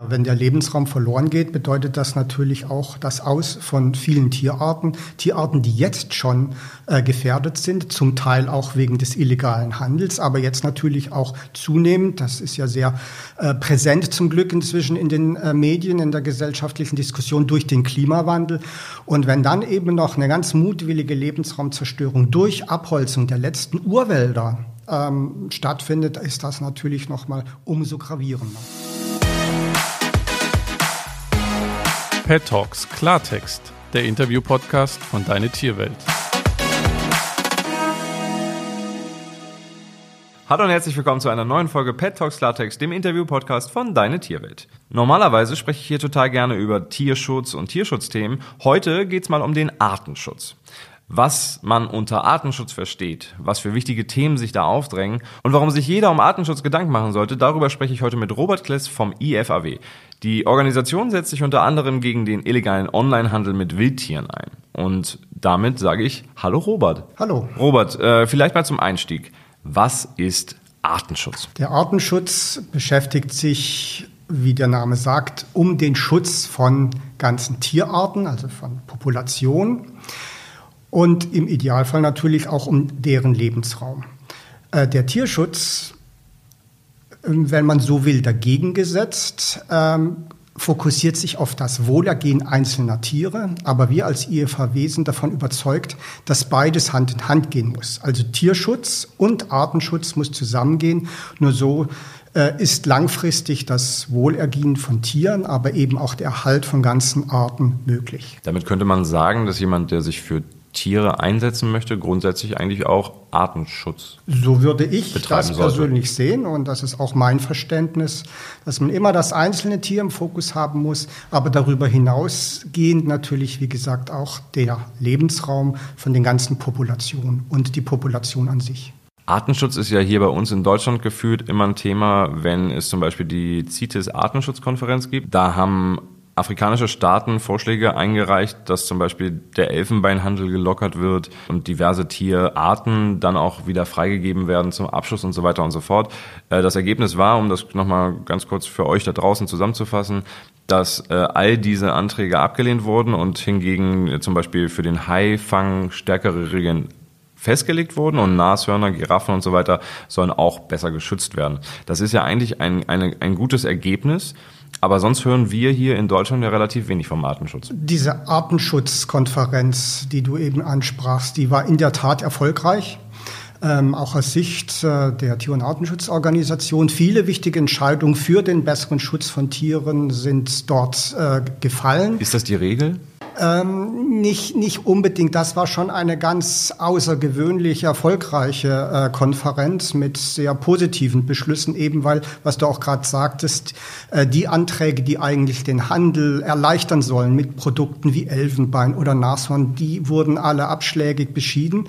Wenn der Lebensraum verloren geht, bedeutet das natürlich auch das Aus von vielen Tierarten. Tierarten, die jetzt schon äh, gefährdet sind, zum Teil auch wegen des illegalen Handels, aber jetzt natürlich auch zunehmend. Das ist ja sehr äh, präsent zum Glück inzwischen in den äh, Medien, in der gesellschaftlichen Diskussion durch den Klimawandel. Und wenn dann eben noch eine ganz mutwillige Lebensraumzerstörung durch Abholzung der letzten Urwälder ähm, stattfindet, ist das natürlich noch mal umso gravierender. Pet Talks Klartext, der Interview-Podcast von Deine Tierwelt. Hallo und herzlich willkommen zu einer neuen Folge Pet Talks Klartext, dem Interview-Podcast von Deine Tierwelt. Normalerweise spreche ich hier total gerne über Tierschutz und Tierschutzthemen. Heute geht's mal um den Artenschutz was man unter Artenschutz versteht, was für wichtige Themen sich da aufdrängen und warum sich jeder um Artenschutz Gedanken machen sollte, darüber spreche ich heute mit Robert Kless vom IFAW. Die Organisation setzt sich unter anderem gegen den illegalen Onlinehandel mit Wildtieren ein. Und damit sage ich Hallo Robert. Hallo. Robert, äh, vielleicht mal zum Einstieg. Was ist Artenschutz? Der Artenschutz beschäftigt sich wie der Name sagt, um den Schutz von ganzen Tierarten, also von Populationen und im Idealfall natürlich auch um deren Lebensraum. Äh, der Tierschutz, ähm, wenn man so will, dagegen gesetzt, ähm, fokussiert sich auf das Wohlergehen einzelner Tiere, aber wir als IFHW sind davon überzeugt, dass beides Hand in Hand gehen muss. Also Tierschutz und Artenschutz muss zusammengehen. Nur so äh, ist langfristig das Wohlergehen von Tieren, aber eben auch der Erhalt von ganzen Arten möglich. Damit könnte man sagen, dass jemand, der sich für Tiere einsetzen möchte, grundsätzlich eigentlich auch Artenschutz. So würde ich das persönlich sollte. sehen und das ist auch mein Verständnis, dass man immer das einzelne Tier im Fokus haben muss, aber darüber hinausgehend natürlich, wie gesagt, auch der Lebensraum von den ganzen Populationen und die Population an sich. Artenschutz ist ja hier bei uns in Deutschland gefühlt immer ein Thema, wenn es zum Beispiel die CITES Artenschutzkonferenz gibt. Da haben afrikanische Staaten Vorschläge eingereicht, dass zum Beispiel der Elfenbeinhandel gelockert wird und diverse Tierarten dann auch wieder freigegeben werden zum Abschluss und so weiter und so fort. Äh, das Ergebnis war, um das nochmal ganz kurz für euch da draußen zusammenzufassen, dass äh, all diese Anträge abgelehnt wurden und hingegen zum Beispiel für den Haifang stärkere Regeln festgelegt wurden und Nashörner, Giraffen und so weiter sollen auch besser geschützt werden. Das ist ja eigentlich ein, eine, ein gutes Ergebnis. Aber sonst hören wir hier in Deutschland ja relativ wenig vom Artenschutz. Diese Artenschutzkonferenz, die du eben ansprachst, die war in der Tat erfolgreich. Ähm, auch aus Sicht äh, der Tier- und Artenschutzorganisation. Viele wichtige Entscheidungen für den besseren Schutz von Tieren sind dort äh, gefallen. Ist das die Regel? Ähm, nicht, nicht unbedingt. Das war schon eine ganz außergewöhnlich erfolgreiche äh, Konferenz mit sehr positiven Beschlüssen, eben weil, was du auch gerade sagtest, äh, die Anträge, die eigentlich den Handel erleichtern sollen mit Produkten wie Elfenbein oder Nashorn, die wurden alle abschlägig beschieden.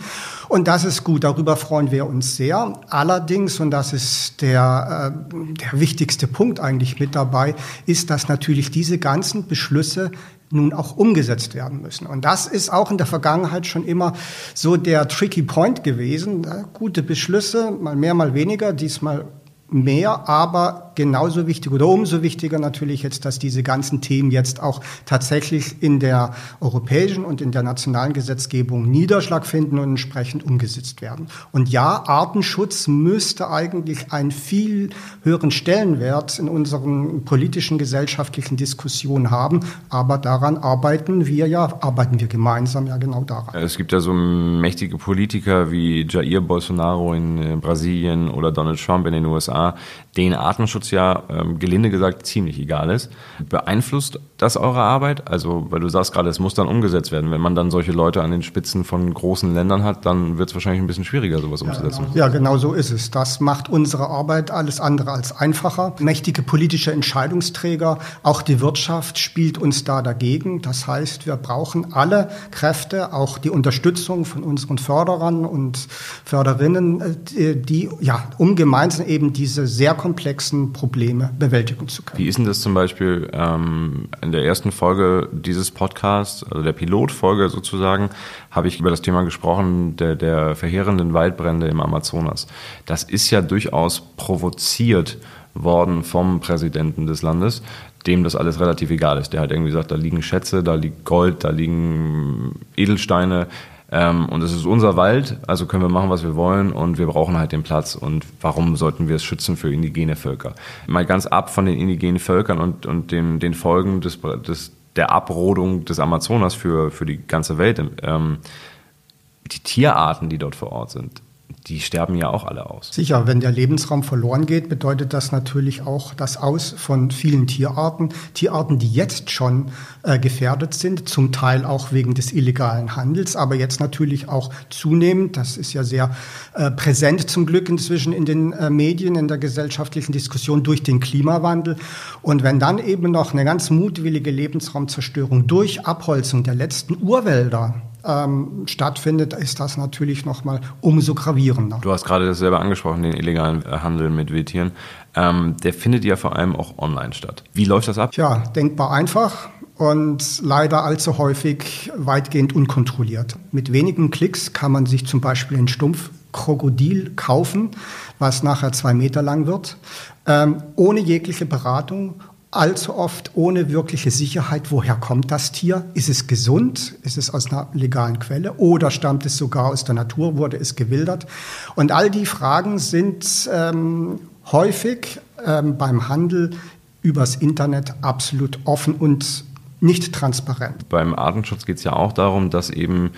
Und das ist gut, darüber freuen wir uns sehr. Allerdings, und das ist der, äh, der wichtigste Punkt eigentlich mit dabei, ist, dass natürlich diese ganzen Beschlüsse nun auch umgesetzt werden müssen. Und das ist auch in der Vergangenheit schon immer so der tricky point gewesen. Gute Beschlüsse, mal mehr, mal weniger, diesmal mehr, aber genauso wichtig oder umso wichtiger natürlich jetzt, dass diese ganzen Themen jetzt auch tatsächlich in der europäischen und in der nationalen Gesetzgebung Niederschlag finden und entsprechend umgesetzt werden. Und ja, Artenschutz müsste eigentlich einen viel höheren Stellenwert in unseren politischen, gesellschaftlichen Diskussionen haben, aber daran arbeiten wir ja, arbeiten wir gemeinsam ja genau daran. Es gibt ja so mächtige Politiker wie Jair Bolsonaro in äh, Brasilien oder Donald Trump in den USA, denen Artenschutz ja ähm, gelinde gesagt ziemlich egal ist. Beeinflusst das eure Arbeit? Also, weil du sagst gerade, es muss dann umgesetzt werden. Wenn man dann solche Leute an den Spitzen von großen Ländern hat, dann wird es wahrscheinlich ein bisschen schwieriger, sowas umzusetzen. Genau. Ja, genau so ist es. Das macht unsere Arbeit alles andere als einfacher. Mächtige politische Entscheidungsträger, auch die Wirtschaft spielt uns da dagegen. Das heißt, wir brauchen alle Kräfte, auch die Unterstützung von unseren Förderern und Förderinnen, äh, die, ja, um gemeinsam eben diese sehr komplexen Probleme bewältigen zu können. Wie ist denn das zum Beispiel ähm, in der ersten Folge dieses Podcasts, also der Pilotfolge sozusagen, habe ich über das Thema gesprochen, der, der verheerenden Waldbrände im Amazonas. Das ist ja durchaus provoziert worden vom Präsidenten des Landes, dem das alles relativ egal ist. Der halt irgendwie sagt, da liegen Schätze, da liegt Gold, da liegen Edelsteine. Ähm, und es ist unser Wald, also können wir machen, was wir wollen und wir brauchen halt den Platz. Und warum sollten wir es schützen für indigene Völker? Mal ganz ab von den indigenen Völkern und, und den, den Folgen des, des, der Abrodung des Amazonas für, für die ganze Welt. Ähm, die Tierarten, die dort vor Ort sind, die sterben ja auch alle aus. Sicher, wenn der Lebensraum verloren geht, bedeutet das natürlich auch das Aus von vielen Tierarten. Tierarten, die jetzt schon äh, gefährdet sind, zum Teil auch wegen des illegalen Handels, aber jetzt natürlich auch zunehmend. Das ist ja sehr äh, präsent zum Glück inzwischen in den äh, Medien, in der gesellschaftlichen Diskussion durch den Klimawandel. Und wenn dann eben noch eine ganz mutwillige Lebensraumzerstörung durch Abholzung der letzten Urwälder ähm, stattfindet, ist das natürlich noch mal umso gravierender. Du hast gerade das selber angesprochen, den illegalen äh, Handel mit Wildtieren. Ähm, der findet ja vor allem auch online statt. Wie läuft das ab? Ja, denkbar einfach und leider allzu häufig weitgehend unkontrolliert. Mit wenigen Klicks kann man sich zum Beispiel einen Stumpf Krokodil kaufen, was nachher zwei Meter lang wird, ähm, ohne jegliche Beratung allzu oft ohne wirkliche Sicherheit, woher kommt das Tier? Ist es gesund? Ist es aus einer legalen Quelle? Oder stammt es sogar aus der Natur? Wurde es gewildert? Und all die Fragen sind ähm, häufig ähm, beim Handel übers Internet absolut offen und nicht transparent. Beim Artenschutz geht es ja auch darum, dass eben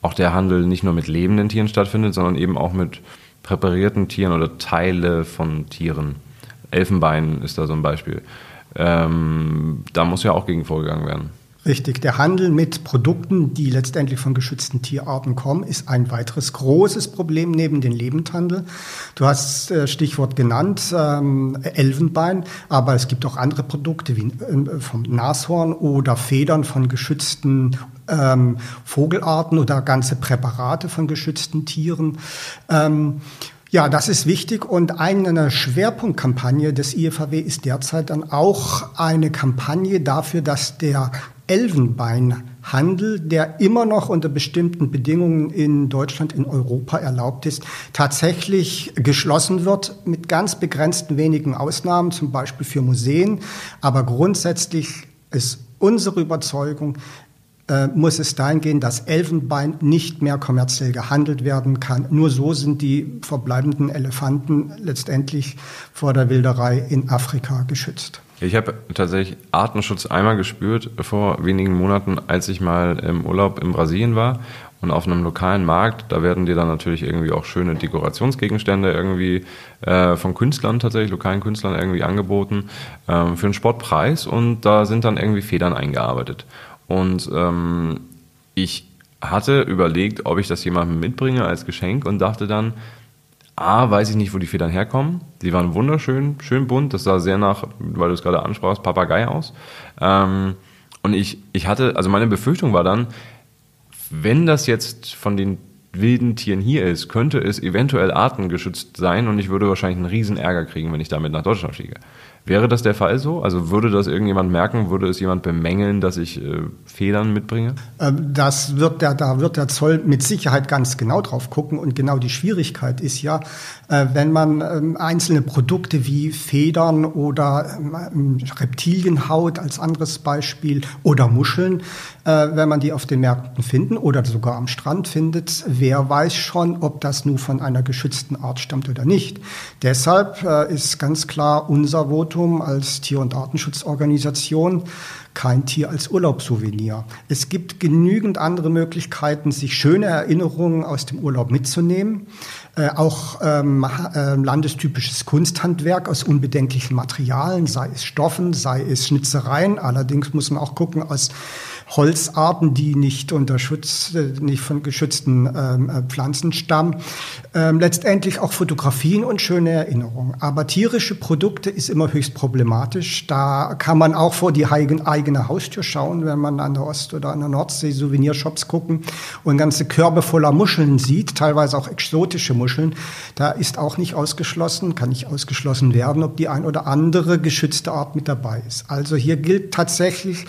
auch der Handel nicht nur mit lebenden Tieren stattfindet, sondern eben auch mit präparierten Tieren oder Teile von Tieren. Elfenbein ist da so ein Beispiel ähm, da muss ja auch gegen vorgegangen werden. Richtig, der Handel mit Produkten, die letztendlich von geschützten Tierarten kommen, ist ein weiteres großes Problem neben dem Lebendhandel. Du hast äh, Stichwort genannt, ähm, Elfenbein, aber es gibt auch andere Produkte wie äh, vom Nashorn oder Federn von geschützten ähm, Vogelarten oder ganze Präparate von geschützten Tieren. Ähm, ja, das ist wichtig und eine Schwerpunktkampagne des IFAW ist derzeit dann auch eine Kampagne dafür, dass der Elfenbeinhandel, der immer noch unter bestimmten Bedingungen in Deutschland, in Europa erlaubt ist, tatsächlich geschlossen wird mit ganz begrenzten wenigen Ausnahmen, zum Beispiel für Museen. Aber grundsätzlich ist unsere Überzeugung, äh, muss es dahin gehen, dass Elfenbein nicht mehr kommerziell gehandelt werden kann. Nur so sind die verbleibenden Elefanten letztendlich vor der Wilderei in Afrika geschützt. Ich habe tatsächlich Artenschutz einmal gespürt vor wenigen Monaten, als ich mal im Urlaub in Brasilien war und auf einem lokalen Markt, da werden dir dann natürlich irgendwie auch schöne Dekorationsgegenstände irgendwie äh, von Künstlern tatsächlich, lokalen Künstlern irgendwie angeboten äh, für einen Sportpreis und da sind dann irgendwie Federn eingearbeitet. Und ähm, ich hatte überlegt, ob ich das jemandem mitbringe als Geschenk und dachte dann, A, weiß ich nicht, wo die Federn herkommen. Die waren wunderschön, schön bunt. Das sah sehr nach, weil du es gerade ansprachst, Papagei aus. Ähm, und ich, ich hatte, also meine Befürchtung war dann, wenn das jetzt von den wilden Tieren hier ist, könnte es eventuell artengeschützt sein und ich würde wahrscheinlich einen riesen Ärger kriegen, wenn ich damit nach Deutschland fliege. Wäre das der Fall so? Also würde das irgendjemand merken? Würde es jemand bemängeln, dass ich äh, Federn mitbringe? Ähm, das wird der, da wird der Zoll mit Sicherheit ganz genau drauf gucken. Und genau die Schwierigkeit ist ja, äh, wenn man ähm, einzelne Produkte wie Federn oder ähm, Reptilienhaut als anderes Beispiel oder Muscheln, äh, wenn man die auf den Märkten finden oder sogar am Strand findet, wer weiß schon, ob das nur von einer geschützten Art stammt oder nicht. Deshalb äh, ist ganz klar unser Votum, Votum als Tier- und Artenschutzorganisation kein Tier als Urlaubssouvenir. Es gibt genügend andere Möglichkeiten, sich schöne Erinnerungen aus dem Urlaub mitzunehmen. Äh, auch ähm, äh, landestypisches Kunsthandwerk aus unbedenklichen Materialien, sei es Stoffen, sei es Schnitzereien. Allerdings muss man auch gucken, aus Holzarten, die nicht unter Schutz, äh, nicht von geschützten ähm, äh, Pflanzen stammen. Ähm, letztendlich auch Fotografien und schöne Erinnerungen. Aber tierische Produkte ist immer höchst problematisch. Da kann man auch vor die eigene Haustür schauen, wenn man an der Ost- oder an der Nordsee Souvenirshops gucken und ganze Körbe voller Muscheln sieht, teilweise auch exotische Muscheln. Da ist auch nicht ausgeschlossen, kann nicht ausgeschlossen werden, ob die ein oder andere geschützte Art mit dabei ist. Also hier gilt tatsächlich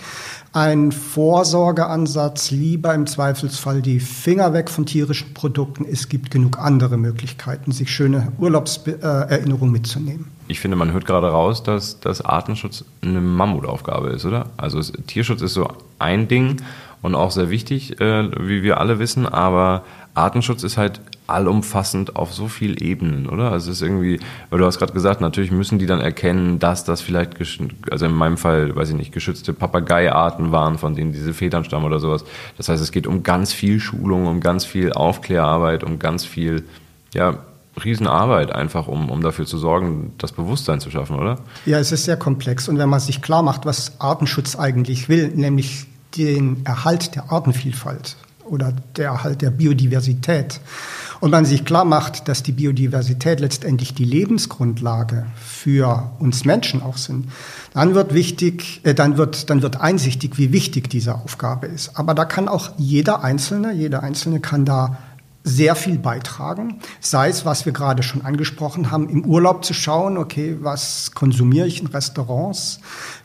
ein Vorsorgeansatz, lieber im Zweifelsfall die Finger weg von tierischen Produkten. Es gibt genug andere Möglichkeiten, sich schöne Urlaubserinnerungen mitzunehmen. ich finde, man hört gerade raus, dass, dass Artenschutz eine Mammutaufgabe ist, oder? Also es, Tierschutz ist so ein Ding und auch sehr wichtig, äh, wie wir alle wissen, aber Artenschutz ist halt allumfassend auf so vielen Ebenen, oder? Also es ist irgendwie, weil du hast gerade gesagt, natürlich müssen die dann erkennen, dass das vielleicht, also in meinem Fall, weiß ich nicht, geschützte Papageiarten waren, von denen diese Federn stammen oder sowas. Das heißt, es geht um ganz viel Schulung, um ganz viel Aufklärarbeit, um ganz viel, ja, Riesenarbeit einfach, um, um dafür zu sorgen, das Bewusstsein zu schaffen, oder? Ja, es ist sehr komplex. Und wenn man sich klar macht, was Artenschutz eigentlich will, nämlich den Erhalt der Artenvielfalt oder der Erhalt der Biodiversität, und man sich klar macht, dass die Biodiversität letztendlich die Lebensgrundlage für uns Menschen auch sind, dann wird wichtig, äh, dann wird, dann wird einsichtig, wie wichtig diese Aufgabe ist. Aber da kann auch jeder Einzelne, jeder Einzelne kann da sehr viel beitragen, sei es, was wir gerade schon angesprochen haben, im Urlaub zu schauen, okay, was konsumiere ich in Restaurants,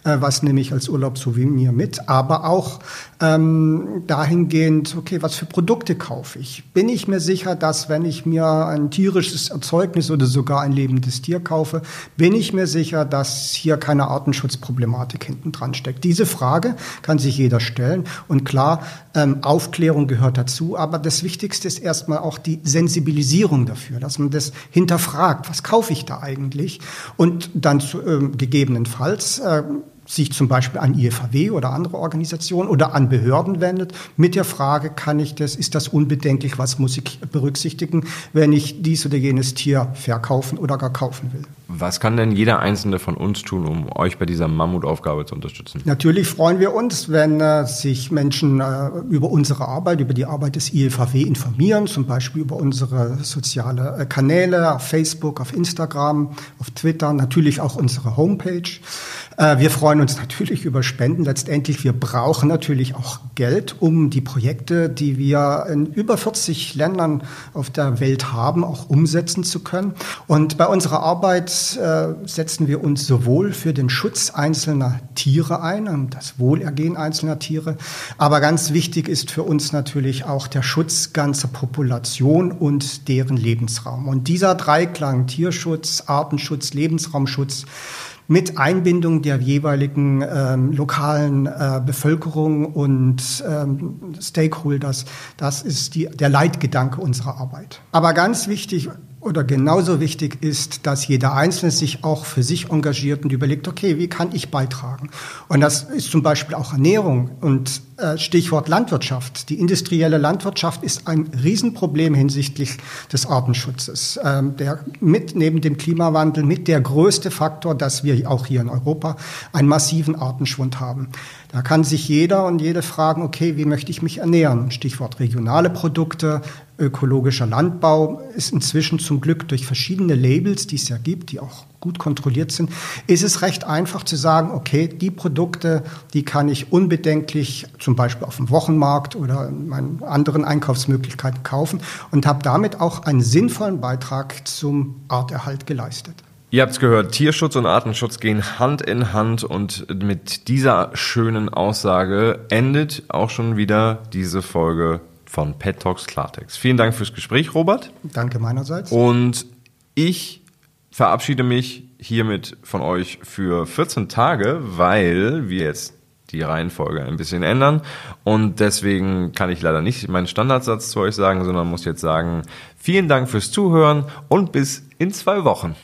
äh, was nehme ich als Urlaubssouvenir mit, aber auch ähm, dahingehend, okay, was für Produkte kaufe ich? Bin ich mir sicher, dass wenn ich mir ein tierisches Erzeugnis oder sogar ein lebendes Tier kaufe, bin ich mir sicher, dass hier keine Artenschutzproblematik hinten dran steckt? Diese Frage kann sich jeder stellen und klar, ähm, Aufklärung gehört dazu, aber das Wichtigste ist erstmal auch die Sensibilisierung dafür, dass man das hinterfragt, was kaufe ich da eigentlich und dann zu, ähm, gegebenenfalls äh, sich zum Beispiel an IFAW oder andere Organisationen oder an Behörden wendet mit der Frage, kann ich das, ist das unbedenklich, was muss ich berücksichtigen, wenn ich dies oder jenes Tier verkaufen oder gar kaufen will. Was kann denn jeder Einzelne von uns tun, um euch bei dieser Mammutaufgabe zu unterstützen? Natürlich freuen wir uns, wenn äh, sich Menschen äh, über unsere Arbeit, über die Arbeit des IFAW informieren, zum Beispiel über unsere soziale äh, Kanäle auf Facebook, auf Instagram, auf Twitter, natürlich auch unsere Homepage. Äh, wir freuen uns natürlich über Spenden. Letztendlich, wir brauchen natürlich auch Geld, um die Projekte, die wir in über 40 Ländern auf der Welt haben, auch umsetzen zu können. Und bei unserer Arbeit äh, setzen wir uns sowohl für den Schutz einzelner Tiere ein, und das Wohlergehen einzelner Tiere, aber ganz wichtig ist für uns natürlich auch der Schutz ganzer Population und deren Lebensraum. Und dieser Dreiklang Tierschutz, Artenschutz, Lebensraumschutz mit Einbindung der jeweiligen ähm, lokalen äh, Bevölkerung und ähm, Stakeholders. Das ist die, der Leitgedanke unserer Arbeit. Aber ganz wichtig oder genauso wichtig ist, dass jeder Einzelne sich auch für sich engagiert und überlegt, okay, wie kann ich beitragen? Und das ist zum Beispiel auch Ernährung und äh, Stichwort Landwirtschaft. Die industrielle Landwirtschaft ist ein Riesenproblem hinsichtlich des Artenschutzes. Ähm, der mit neben dem Klimawandel mit der größte Faktor, dass wir auch hier in Europa einen massiven Artenschwund haben. Da kann sich jeder und jede fragen, okay, wie möchte ich mich ernähren? Stichwort regionale Produkte, ökologischer Landbau ist inzwischen zum Glück durch verschiedene Labels, die es ja gibt, die auch gut kontrolliert sind, ist es recht einfach zu sagen, okay, die Produkte, die kann ich unbedenklich zum Beispiel auf dem Wochenmarkt oder in meinen anderen Einkaufsmöglichkeiten kaufen und habe damit auch einen sinnvollen Beitrag zum Arterhalt geleistet. Ihr habt es gehört, Tierschutz und Artenschutz gehen Hand in Hand und mit dieser schönen Aussage endet auch schon wieder diese Folge von Pet Talks Klartext. Vielen Dank fürs Gespräch, Robert. Danke meinerseits. Und ich verabschiede mich hiermit von euch für 14 Tage, weil wir jetzt die Reihenfolge ein bisschen ändern. Und deswegen kann ich leider nicht meinen Standardsatz zu euch sagen, sondern muss jetzt sagen, vielen Dank fürs Zuhören und bis in zwei Wochen.